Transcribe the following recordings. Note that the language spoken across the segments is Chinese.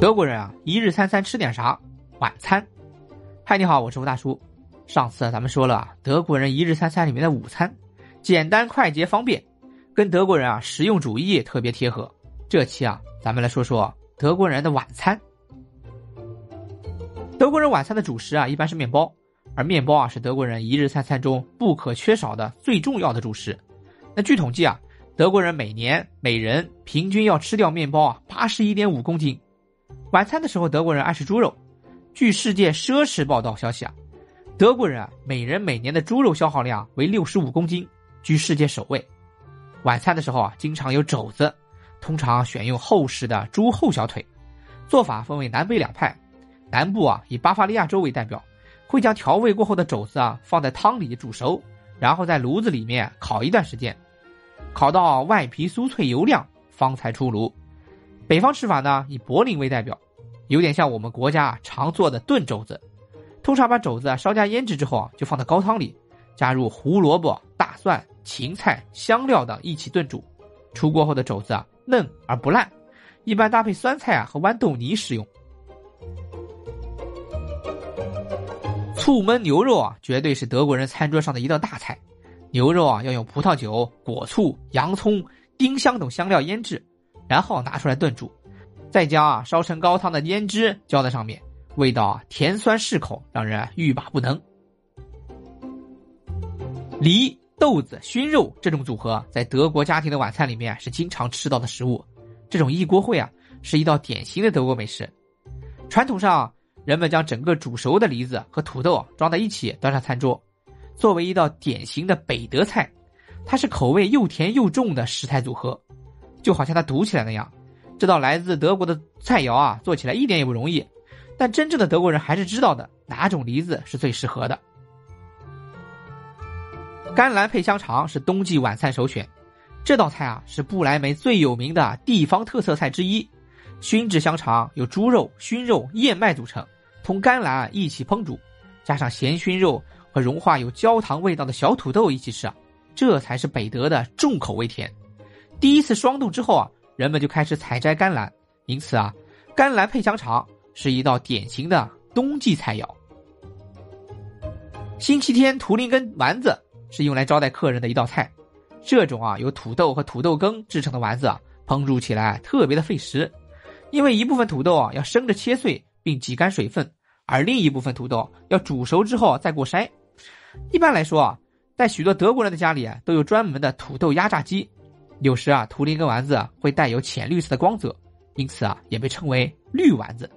德国人啊，一日三餐吃点啥？晚餐。嗨，你好，我是吴大叔。上次咱们说了，德国人一日三餐里面的午餐，简单快捷方便，跟德国人啊实用主义特别贴合。这期啊，咱们来说说德国人的晚餐。德国人晚餐的主食啊，一般是面包，而面包啊是德国人一日三餐中不可缺少的最重要的主食。那据统计啊，德国人每年每人平均要吃掉面包啊八十一点五公斤。晚餐的时候，德国人爱吃猪肉。据世界奢侈报道消息啊，德国人啊每人每年的猪肉消耗量为六十五公斤，居世界首位。晚餐的时候啊，经常有肘子，通常选用厚实的猪后小腿。做法分为南北两派，南部啊以巴伐利亚州为代表，会将调味过后的肘子啊放在汤里煮熟，然后在炉子里面烤一段时间，烤到外皮酥脆油亮，方才出炉。北方吃法呢，以柏林为代表，有点像我们国家常做的炖肘子。通常把肘子稍加腌制之后啊，就放到高汤里，加入胡萝卜、大蒜、芹菜、香料等一起炖煮。出锅后的肘子啊，嫩而不烂，一般搭配酸菜啊和豌豆泥食用。醋焖牛肉啊，绝对是德国人餐桌上的一道大菜。牛肉啊，要用葡萄酒、果醋、洋葱、丁香等香料腌制。然后拿出来炖煮，再将烧成高汤的胭脂浇在上面，味道甜酸适口，让人欲罢不能。梨、豆子、熏肉这种组合，在德国家庭的晚餐里面是经常吃到的食物。这种一锅烩啊，是一道典型的德国美食。传统上，人们将整个煮熟的梨子和土豆装在一起端上餐桌，作为一道典型的北德菜，它是口味又甜又重的食材组合。就好像它读起来那样，这道来自德国的菜肴啊，做起来一点也不容易。但真正的德国人还是知道的哪种梨子是最适合的。甘蓝配香肠是冬季晚餐首选，这道菜啊是不来梅最有名的地方特色菜之一。熏制香肠由猪肉、熏肉、燕麦组成，同甘蓝一起烹煮，加上咸熏肉和融化有焦糖味道的小土豆一起吃啊，这才是北德的重口味甜。第一次霜冻之后啊，人们就开始采摘甘蓝，因此啊，甘蓝配香肠是一道典型的冬季菜肴。星期天图林根丸子是用来招待客人的一道菜，这种啊由土豆和土豆羹制成的丸子啊，烹煮起来特别的费时，因为一部分土豆啊要生着切碎并挤干水分，而另一部分土豆要煮熟之后再过筛。一般来说啊，在许多德国人的家里啊，都有专门的土豆压榨机。有时啊，图林根丸子会带有浅绿色的光泽，因此啊，也被称为绿丸子。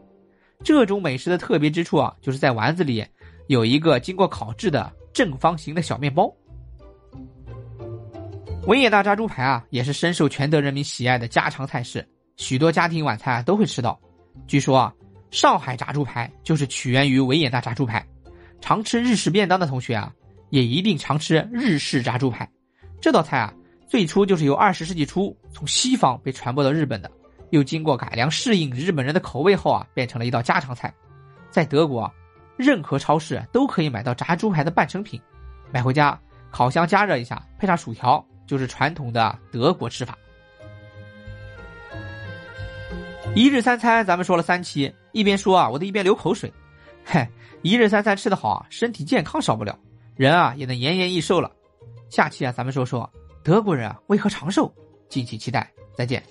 这种美食的特别之处啊，就是在丸子里有一个经过烤制的正方形的小面包。维也纳炸猪排啊，也是深受全德人民喜爱的家常菜式，许多家庭晚餐啊都会吃到。据说啊，上海炸猪排就是起源于维也纳炸猪排。常吃日式便当的同学啊，也一定常吃日式炸猪排。这道菜啊。最初就是由二十世纪初从西方被传播到日本的，又经过改良适应日本人的口味后啊，变成了一道家常菜。在德国，任何超市都可以买到炸猪排的半成品，买回家烤箱加热一下，配上薯条，就是传统的德国吃法。一日三餐咱们说了三期，一边说啊，我都一边流口水。嗨，一日三餐吃得好啊，身体健康少不了，人啊也能延年益寿了。下期啊，咱们说说。德国人啊，为何长寿？敬请期待，再见。